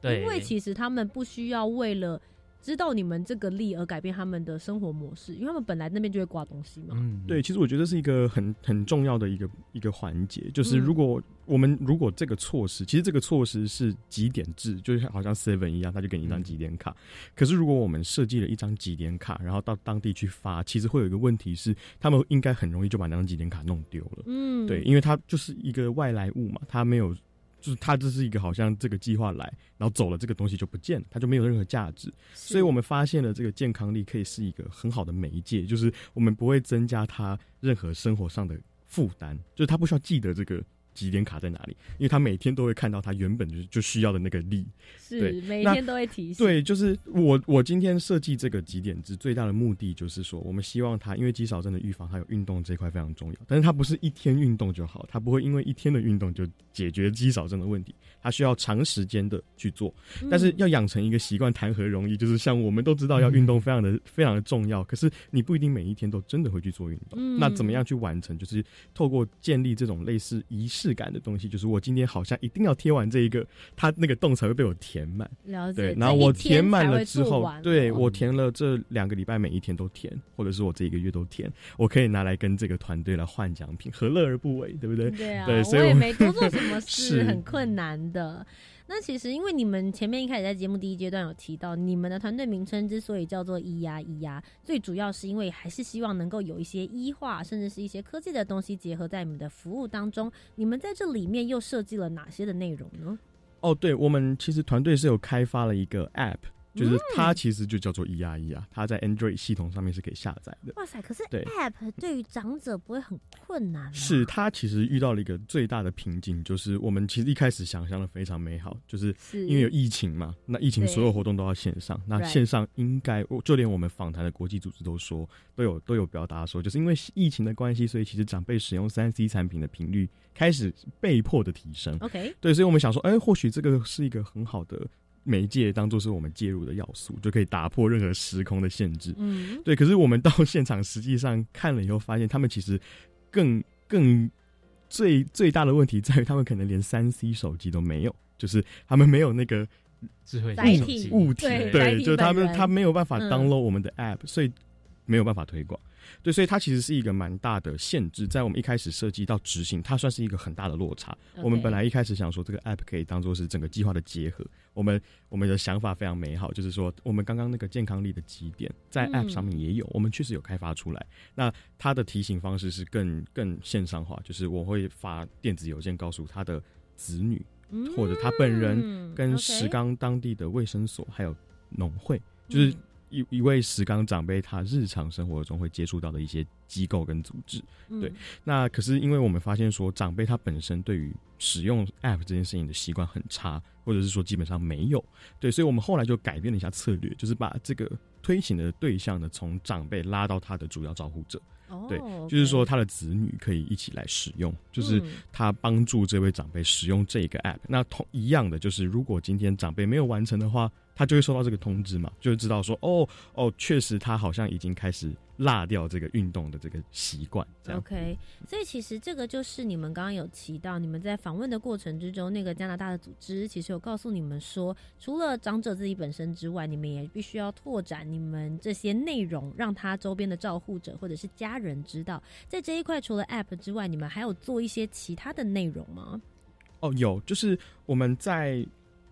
对，因为其实他们不需要为了。知道你们这个力而改变他们的生活模式，因为他们本来那边就会挂东西嘛。嗯，对，其实我觉得是一个很很重要的一个一个环节，就是如果我们如果这个措施，其实这个措施是几点制，就是好像 Seven 一样，他就给你一张几点卡。可是如果我们设计了一张几点卡，然后到当地去发，其实会有一个问题是，他们应该很容易就把那张几点卡弄丢了。嗯，对，因为它就是一个外来物嘛，它没有。就是它这是一个好像这个计划来，然后走了，这个东西就不见了，它就没有任何价值。所以我们发现了这个健康力可以是一个很好的媒介，就是我们不会增加他任何生活上的负担，就是他不需要记得这个。几点卡在哪里？因为他每天都会看到他原本就就需要的那个力，是每天都会提醒。对，就是我我今天设计这个几点制最大的目的就是说，我们希望他因为肌少症的预防，他有运动这一块非常重要，但是他不是一天运动就好，他不会因为一天的运动就解决肌少症的问题，他需要长时间的去做。但是要养成一个习惯，谈何容易？就是像我们都知道要运动非常的非常的重要，可是你不一定每一天都真的会去做运动。那怎么样去完成？就是透过建立这种类似仪式。感的东西，就是我今天好像一定要贴完这一个，它那个洞才会被我填满。对，然后我填满了之后，对我填了这两个礼拜，每一天都填，或者是我这一个月都填，我可以拿来跟这个团队来换奖品，何乐而不为？对不对？对啊，对，所以我也没多做什么事，很困难的。那其实，因为你们前面一开始在节目第一阶段有提到，你们的团队名称之所以叫做“咿呀咿呀”，最主要是因为还是希望能够有一些医化，甚至是一些科技的东西结合在你们的服务当中。你们在这里面又设计了哪些的内容呢？哦，对，我们其实团队是有开发了一个 App。就是它其实就叫做 E R E 啊，它在 Android 系统上面是可以下载的。哇塞！可是 App 对于长者不会很困难吗？是它其实遇到了一个最大的瓶颈，就是我们其实一开始想象的非常美好，就是因为有疫情嘛，那疫情所有活动都要线上，那线上应该就连我们访谈的国际组织都说，都有都有表达说，就是因为疫情的关系，所以其实长辈使用三 C 产品的频率开始被迫的提升。OK，对，所以我们想说，哎，或许这个是一个很好的。媒介当做是我们介入的要素，就可以打破任何时空的限制。嗯，对。可是我们到现场实际上看了以后，发现他们其实更更最最大的问题在于他们可能连三 C 手机都没有，就是他们没有那个智慧载手体物体，对就是他们他没有办法嗯 download 我们的 app，、所以没有办法推广。对，所以它其实是一个蛮大的限制，在我们一开始设计到执行，它算是一个很大的落差。我们本来一开始想说，这个 app 可以当做是整个计划的结合。我们我们的想法非常美好，就是说，我们刚刚那个健康力的几点在嗯 app 上面也有，我们确实有开发出来。那它的提醒方式是更更线上化，就是我会发电子邮件告诉他的子女，或者他本人嗯跟石冈当地的卫生所还有农会，就是嗯一一位石冈长辈他日常生活中会接触到的一些机构跟组织。嗯。对那可是因为我们发现说，长辈他本身对于使用 App 这件事情的习惯很差，或者是说基本上没有，对，所以我们后来就改变了一下策略，就是把这个推行的对象呢，从长辈拉到他的主要照护者，哦。对就是说他的子女可以一起来使用，就是嗯。他帮助这位长辈使用这个 app。那同一样的，就是如果今天长辈没有完成的话，他就会收到这个通知嘛，就会知道说，哦哦，确实他好像已经开始落掉这个运动的这个习惯，这样。OK，所以其实这个就是你们刚刚有提到，你们在访问的过程之中，那个加拿大的组织其实有告诉你们说，除了长者自己本身之外，你们也必须要拓展你们这些内容，让他周边的照护者或者是家人知道。在这一块，除了 App 之外，你们还有做一些其他的内容吗？哦，有，就是我们在。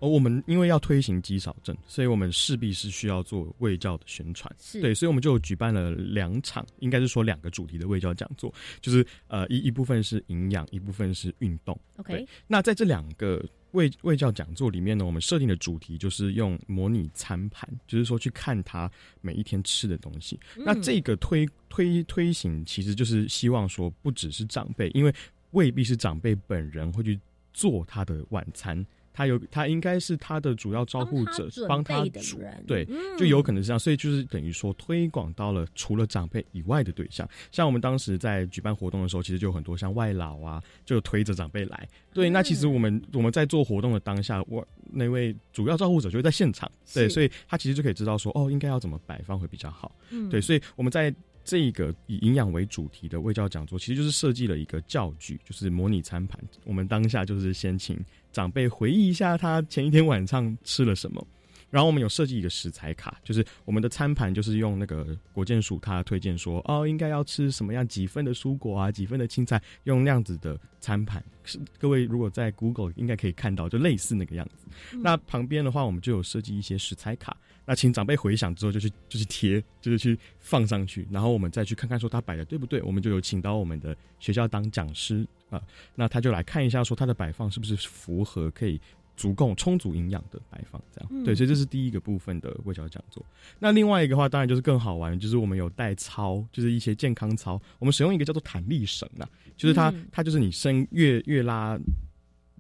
哦，我们因为要推行肌少症，所以我们势必是需要做卫教的宣传。是对，所以我们就举办了两场，应该是说两个主题的卫教讲座，就是呃一一部分是营养，一部分是运动。OK，那在这两个卫卫教讲座里面呢，我们设定的主题就是用模拟餐盘，就是说去看他每一天吃的东西。那嗯这个推推推行，其实就是希望说，不只是长辈，因为未必是长辈本人会去做他的晚餐。他有，他应该是他的主要照顾者，帮他煮人，对，嗯就有可能是这样，所以就是等于说推广到了除了长辈以外的对象，像我们当时在举办活动的时候，其实就有很多像外老啊，就推着长辈来。对，那其实我们我们在做活动的当下，我那位主要照顾者就会在现场，对，所以他其实就可以知道说，哦，应该要怎么摆放会比较好。嗯对，所以我们在这一个以营养为主题的卫教讲座，其实就是设计了一个教具，就是模拟餐盘。我们当下就是先请长辈回忆一下他前一天晚上吃了什么。然后我们有设计一个食材卡，就是我们的餐盘就是用那个国健署他推荐说，哦，应该要吃什么样几份的蔬果啊，几份的青菜，用那样子的餐盘。是各位如果在 Google 应该可以看到，就类似那个样子。那旁边的话，我们就有设计一些食材卡，那请长辈回想之后就去就去贴，就是去放上去，然后我们再去看看说他摆的对不对，我们就有请到我们的学校当讲师啊、那他就来看一下说他的摆放是不是符合可以。足够充足营养的摆放，这样、嗯对，所以这是第一个部分的卫教讲座。那另外一个话，当然就是更好玩，就是我们有带操，就是一些健康操，我们使用一个叫做弹力绳啊，就是它、嗯它就是你伸越越拉，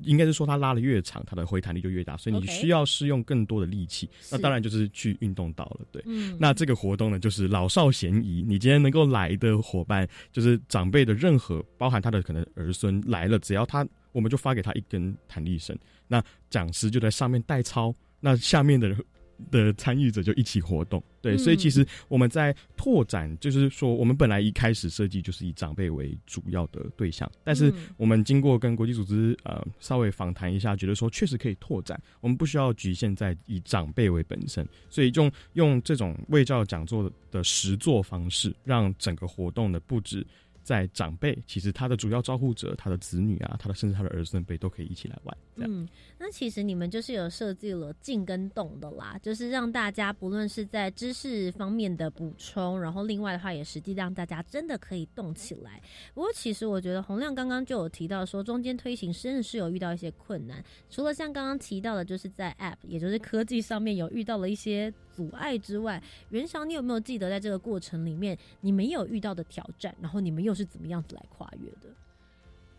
应该是说它拉的越长，它的回弹力就越大，所以你需要是用更多的力气。那当然就是去运动到了，对。嗯那这个活动呢，就是老少咸宜。你今天能够来的伙伴，就是长辈的任何，包含他的可能儿孙来了，只要他，我们就发给他一根弹力绳。那讲师就在上面代操，那下面的人的参与者就一起活动。对，嗯所以其实我们在拓展，就是说，我们本来一开始设计就是以长辈为主要的对象，但是嗯我们经过跟国际组织呃稍微访谈一下，觉得说确实可以拓展，我们不需要局限在以长辈为本身，所以用用这种卫教讲座的实作方式，让整个活动的布置。在长辈，其实他的主要照顾者，他的子女啊，他的甚至他的儿孙辈都可以一起来玩，嗯，那其实你们就是有设计了静跟动的啦，就是让大家不论是在知识方面的补充，然后另外的话也实际让大家真的可以动起来。不过其实我觉得洪亮刚刚就有提到说，中间推行真的是有遇到一些困难，除了像刚刚提到的，就是在 App 也就是科技上面有遇到了一些阻碍之外，袁翔你有没有记得在这个过程里面你们有遇到的挑战，然后你们又是怎么样子来跨越的？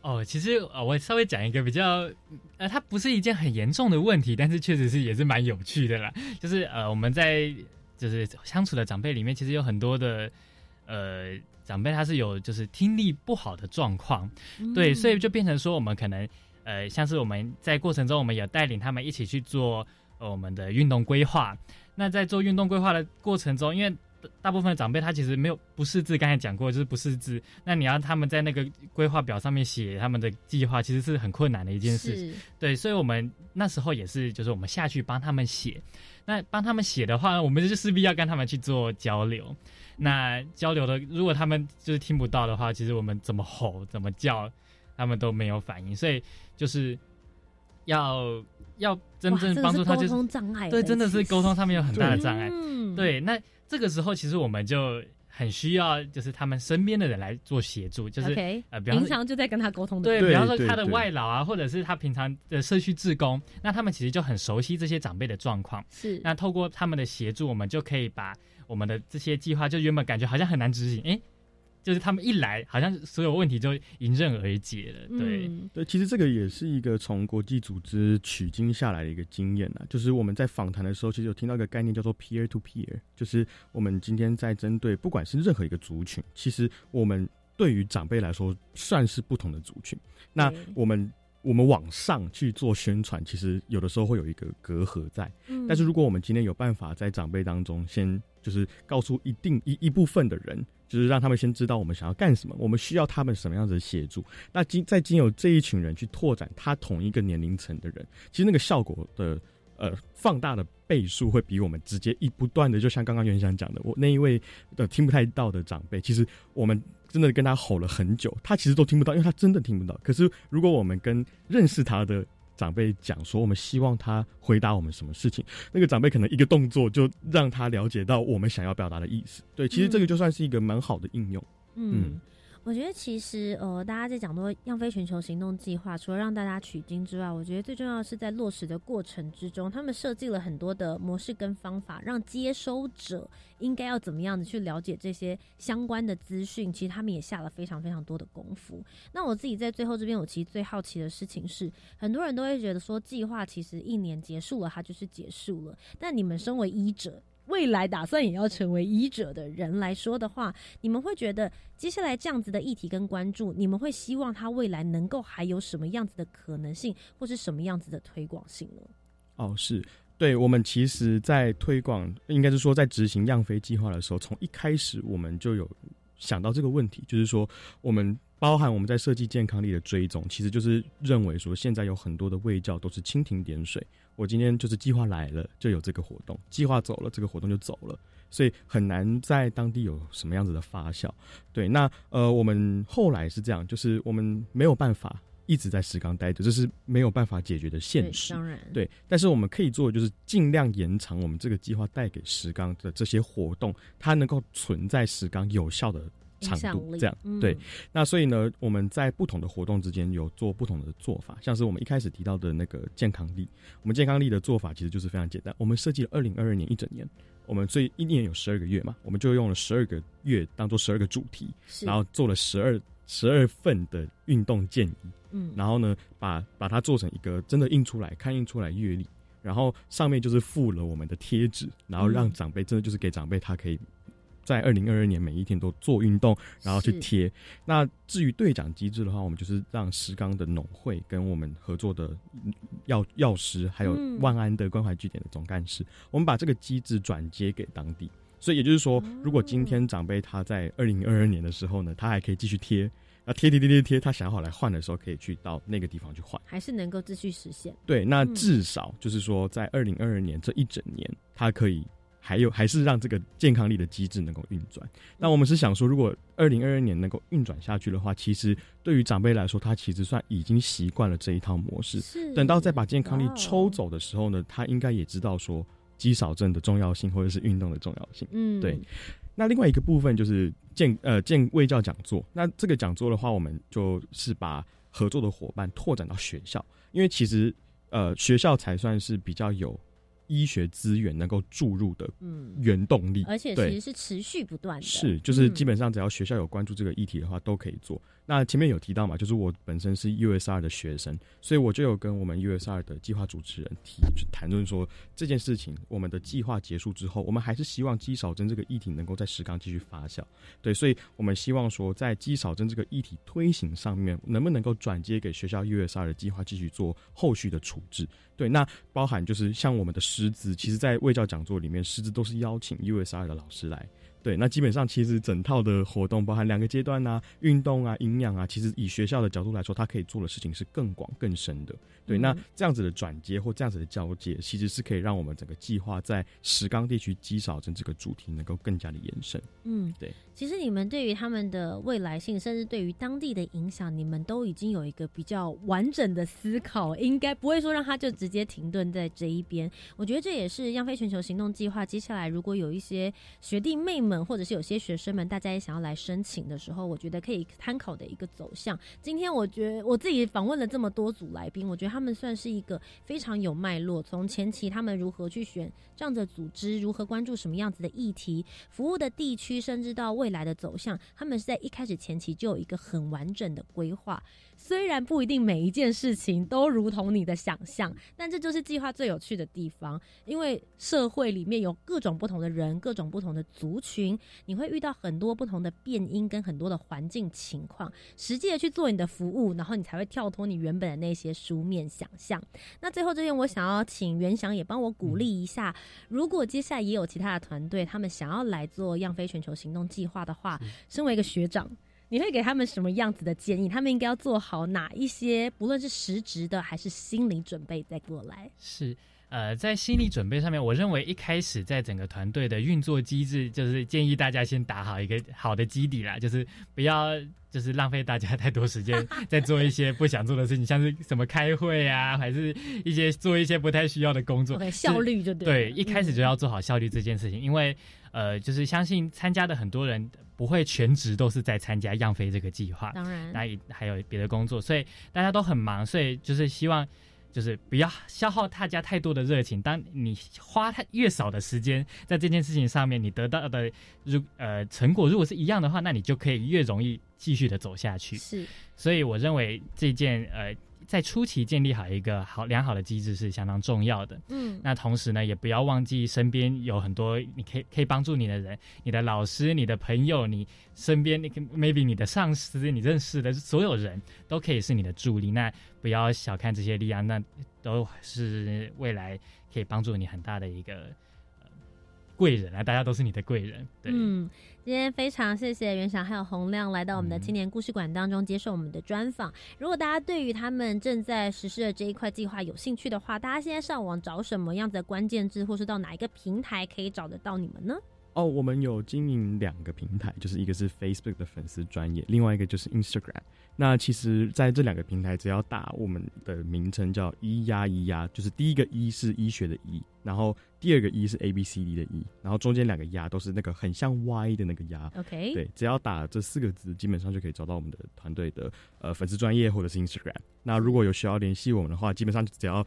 哦，其实呃，我稍微讲一个比较，呃，它不是一件很严重的问题，但是确实是也是蛮有趣的啦。就是呃，我们在就是相处的长辈里面，其实有很多的呃长辈他是有就是听力不好的状况，对，所以就变成说我们可能呃，像是我们在过程中，我们有带领他们一起去做、呃、我们的运动规划。那在做运动规划的过程中，因为大部分的长辈他其实没有不识字，刚才讲过就是不识字，那你要他们在那个规划表上面写他们的计划，其实是很困难的一件事。对，所以我们那时候也是，就是我们下去帮他们写。那帮他们写的话，我们就势必要跟他们去做交流。那交流的，如果他们就是听不到的话，其实我们怎么吼、怎么叫，他们都没有反应。所以就是要要真正帮助他，就是沟通障碍。对，真的是沟通上面有很大的障碍。对，那这个时候其实我们就很需要，就是他们身边的人来做协助，就是呃，平常就在跟他沟通。对，比方说他的外老啊，或者是他平常的社区志工，那他们其实就很熟悉这些长辈的状况。是，那透过他们的协助，我们就可以把。我们的这些计划就原本感觉好像很难执行，哎，就是他们一来，好像所有问题就迎刃而解了。对对，其实这个也是一个从国际组织取经下来的一个经验啊。就是我们在访谈的时候，其实有听到一个概念叫做 peer to peer，就是我们今天在针对不管是任何一个族群，其实我们对于长辈来说算是不同的族群。那我们。我们往上去做宣传，其实有的时候会有一个隔阂在。嗯，但是如果我们今天有办法在长辈当中，先就是告诉一定一一部分的人，就是让他们先知道我们想要干什么，我们需要他们什么样子的协助。那经在经由这一群人去拓展他同一个年龄层的人，其实那个效果的呃放大的倍数会比我们直接一不断的，就像刚刚袁想讲的，我那一位的听不太到的长辈，其实我们。真的跟他吼了很久，他其实都听不到，因为他真的听不到。可是如果我们跟认识他的长辈讲说，我们希望他回答我们什么事情，那个长辈可能一个动作就让他了解到我们想要表达的意思。对，其实这个就算是一个蛮好的应用。嗯。我觉得其实呃，大家在讲多样飞全球行动计划，除了让大家取经之外，我觉得最重要的是在落实的过程之中，他们设计了很多的模式跟方法，让接收者应该要怎么样的去了解这些相关的资讯。其实他们也下了非常非常多的功夫。那我自己在最后这边，我其实最好奇的事情是，很多人都会觉得说，计划其实一年结束了，它就是结束了。但你们身为医者，未来打算也要成为医者的人来说的话，你们会觉得接下来这样子的议题跟关注，你们会希望他未来能够还有什么样子的可能性，或是什么样子的推广性呢？哦，是对我们其实，在推广，应该是说在执行样飞计划的时候，从一开始我们就有想到这个问题，就是说我们包含我们在设计健康力的追踪，其实就是认为说现在有很多的卫教都是蜻蜓点水。我今天就是计划来了就有这个活动，计划走了这个活动就走了，所以很难在当地有什么样子的发酵。对，那呃，我们后来是这样，就是我们没有办法一直在石冈待着，这是没有办法解决的现实。当然，对，但是我们可以做的就是尽量延长我们这个计划带给石冈的这些活动，它能够存在石冈有效的。长度这样对，那所以呢，我们在不同的活动之间有做不同的做法，像是我们一开始提到的那个健康力，我们健康力的做法其实就是非常简单，我们设计了二零二二年一整年，我们所以一年有十二个月嘛，我们就用了十二个月当做十二个主题，然后做了十二十二份的运动建议，嗯，然后呢，把把它做成一个真的印出来，看印出来阅历，然后上面就是附了我们的贴纸，然后让长辈真的就是给长辈他可以。在二零二二年每一天都做运动，然后去贴。那至于兑奖机制的话，我们就是让石冈的农会跟我们合作的药药师，还有万安的关怀据点的总干事，我们把这个机制转接给当地。所以也就是说，如果今天长辈他在二零二二年的时候呢，他还可以继续贴，那贴贴贴贴贴，他想好来换的时候，可以去到那个地方去换，还是能够继续实现。对，那至少就是说，在二零二二年这一整年，他可以。还有，还是让这个健康力的机制能够运转。那我们是想说，如果二零二二年能够运转下去的话，其实对于长辈来说，他其实算已经习惯了这一套模式。等到再把健康力抽走的时候呢，他应该也知道说肌少症的重要性，或者是运动的重要性。嗯，对。那另外一个部分就是健呃健卫教讲座。那这个讲座的话，我们就是把合作的伙伴拓展到学校，因为其实呃学校才算是比较有。医学资源能够注入的原动力，而且其实是持续不断的。是，就是基本上只要学校有关注这个议题的话，都可以做。那前面有提到嘛，就是我本身是 USR 的学生，所以我就有跟我们 USR 的计划主持人提谈论说这件事情。我们的计划结束之后，我们还是希望肌少症这个议题能够在石冈继续发酵。对，所以我们希望说，在肌少症这个议题推行上面，能不能够转接给学校 USR 的计划继续做后续的处置？对，那包含就是像我们的师资，其实，在卫教讲座里面，师资都是邀请 USR 的老师来。对，那基本上其实整套的活动包含两个阶段啊，运动啊、营养啊，其实以学校的角度来说，它可以做的事情是更广更深的。对，那这样子的转接或这样子的交接，其实是可以让我们整个计划在石冈地区积少成这个主题能够更加的延伸。嗯，对。其实你们对于他们的未来性，甚至对于当地的影响，你们都已经有一个比较完整的思考，应该不会说让他就直接停顿在这一边。我觉得这也是央非全球行动计划接下来如果有一些学弟妹们，们或者是有些学生们，大家也想要来申请的时候，我觉得可以参考的一个走向。今天我觉我自己访问了这么多组来宾，我觉得他们算是一个非常有脉络，从前期他们如何去选这样的组织，如何关注什么样子的议题，服务的地区，甚至到未来的走向，他们是在一开始前期就有一个很完整的规划。虽然不一定每一件事情都如同你的想象，但这就是计划最有趣的地方。因为社会里面有各种不同的人，各种不同的族群，你会遇到很多不同的变因跟很多的环境情况，实际的去做你的服务，然后你才会跳脱你原本的那些书面想象。那最后这边，我想要请袁翔也帮我鼓励一下，如果接下来也有其他的团队，他们想要来做样飞全球行动计划的话，身为一个学长。你会给他们什么样子的建议？他们应该要做好哪一些，不论是实质的还是心理准备再过来？是，呃，在心理准备上面，我认为一开始在整个团队的运作机制，就是建议大家先打好一个好的基底啦，就是不要就是浪费大家太多时间 在做一些不想做的事情，像是什么开会啊，还是一些做一些不太需要的工作，效率就对，对一开始就要做好效率这件事情，因为呃，就是相信参加的很多人。不会全职都是在参加样飞这个计划，当然，那还有别的工作，所以大家都很忙，所以就是希望，就是不要消耗大家太多的热情。当你花太越少的时间在这件事情上面，你得到的如呃成果如果是一样的话，那你就可以越容易继续的走下去。是，所以我认为这件呃。在初期建立好一个好良好的机制是相当重要的。嗯，那同时呢，也不要忘记身边有很多你可以可以帮助你的人，你的老师、你的朋友、你身边那个 maybe 你的上司、你认识的所有人都可以是你的助力。那不要小看这些力量，那都是未来可以帮助你很大的一个。贵人啊，大家都是你的贵人。对嗯，今天非常谢谢袁翔还有洪亮来到我们的青年故事馆当中接受我们的专访。如果大家对于他们正在实施的这一块计划有兴趣的话，大家现在上网找什么样子的关键字，或是到哪一个平台可以找得到你们呢？哦，我们有经营两个平台，就是一个是 Facebook 的粉丝专业，另外一个就是 Instagram。那其实，在这两个平台，只要打我们的名称叫“一呀一呀”，就是第一个“一”是医学的“医”，然后第二个“一”是 A B C D 的“一”，然后中间两个“呀”都是那个很像 Y 的那个“呀”。OK，对，只要打这四个字，基本上就可以找到我们的团队的呃粉丝专业或者是 Instagram。那如果有需要联系我们的话，基本上只要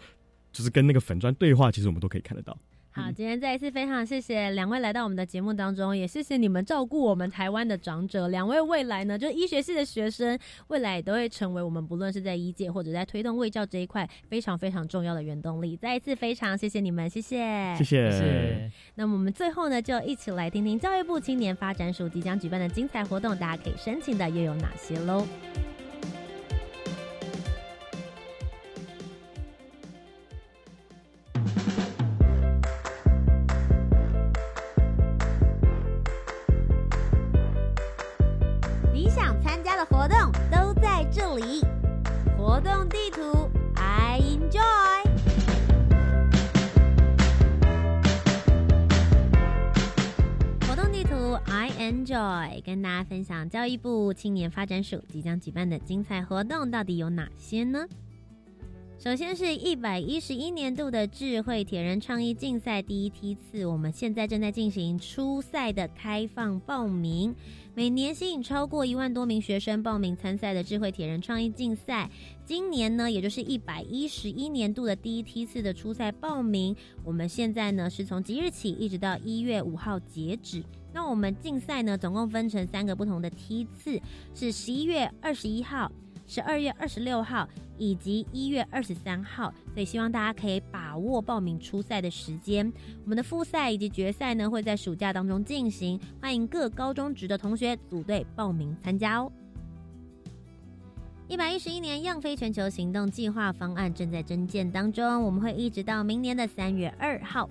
就是跟那个粉专对话，其实我们都可以看得到。好，今天再一次非常谢谢两位来到我们的节目当中，也谢谢你们照顾我们台湾的长者。两位未来呢，就医学系的学生，未来也都会成为我们不论是在医界或者在推动卫教这一块非常非常重要的原动力。再一次非常谢谢你们，谢谢，谢谢。那么我们最后呢，就一起来听听教育部青年发展署即将举办的精彩活动，大家可以申请的又有哪些喽？活动都在这里，活动地图 I enjoy。活动地图 I enjoy，跟大家分享教育部青年发展署即将举办的精彩活动到底有哪些呢？首先是一百一十一年度的智慧铁人创意竞赛第一梯次，我们现在正在进行初赛的开放报名。每年吸引超过一万多名学生报名参赛的智慧铁人创意竞赛，今年呢，也就是一百一十一年度的第一梯次的初赛报名，我们现在呢是从即日起一直到一月五号截止。那我们竞赛呢，总共分成三个不同的梯次，是十一月二十一号。十二月二十六号以及一月二十三号，所以希望大家可以把握报名初赛的时间。我们的复赛以及决赛呢，会在暑假当中进行，欢迎各高中职的同学组队报名参加哦。一百一十一年样飞全球行动计划方案正在征建当中，我们会一直到明年的三月二号。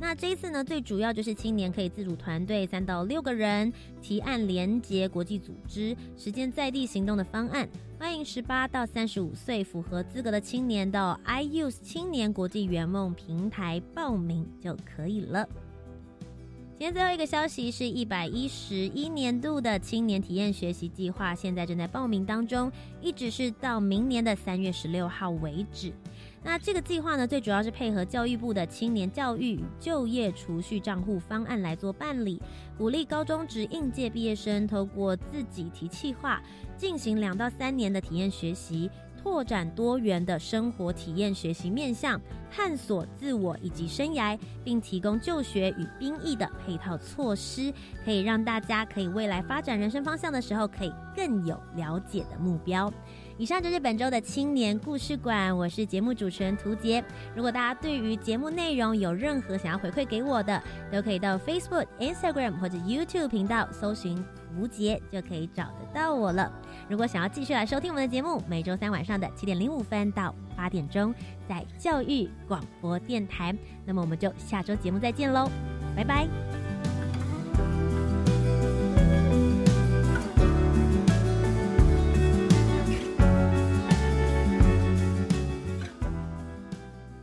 那这一次呢，最主要就是青年可以自主团队三到六个人，提案连接国际组织，实践在地行动的方案。欢迎十八到三十五岁符合资格的青年到 iUse 青年国际圆梦平台报名就可以了。今天最后一个消息是，一百一十一年度的青年体验学习计划现在正在报名当中，一直是到明年的三月十六号为止。那这个计划呢，最主要是配合教育部的青年教育与就业储蓄账户方案来做办理，鼓励高中职应届毕业生透过自己提计划，进行两到三年的体验学习。拓展多元的生活体验学习面向，探索自我以及生涯，并提供就学与兵役的配套措施，可以让大家可以未来发展人生方向的时候，可以更有了解的目标。以上就是本周的青年故事馆，我是节目主持人涂杰。如果大家对于节目内容有任何想要回馈给我的，都可以到 Facebook、Instagram 或者 YouTube 频道搜寻涂杰，就可以找得到我了。如果想要继续来收听我们的节目，每周三晚上的七点零五分到八点钟，在教育广播电台。那么我们就下周节目再见喽，拜拜。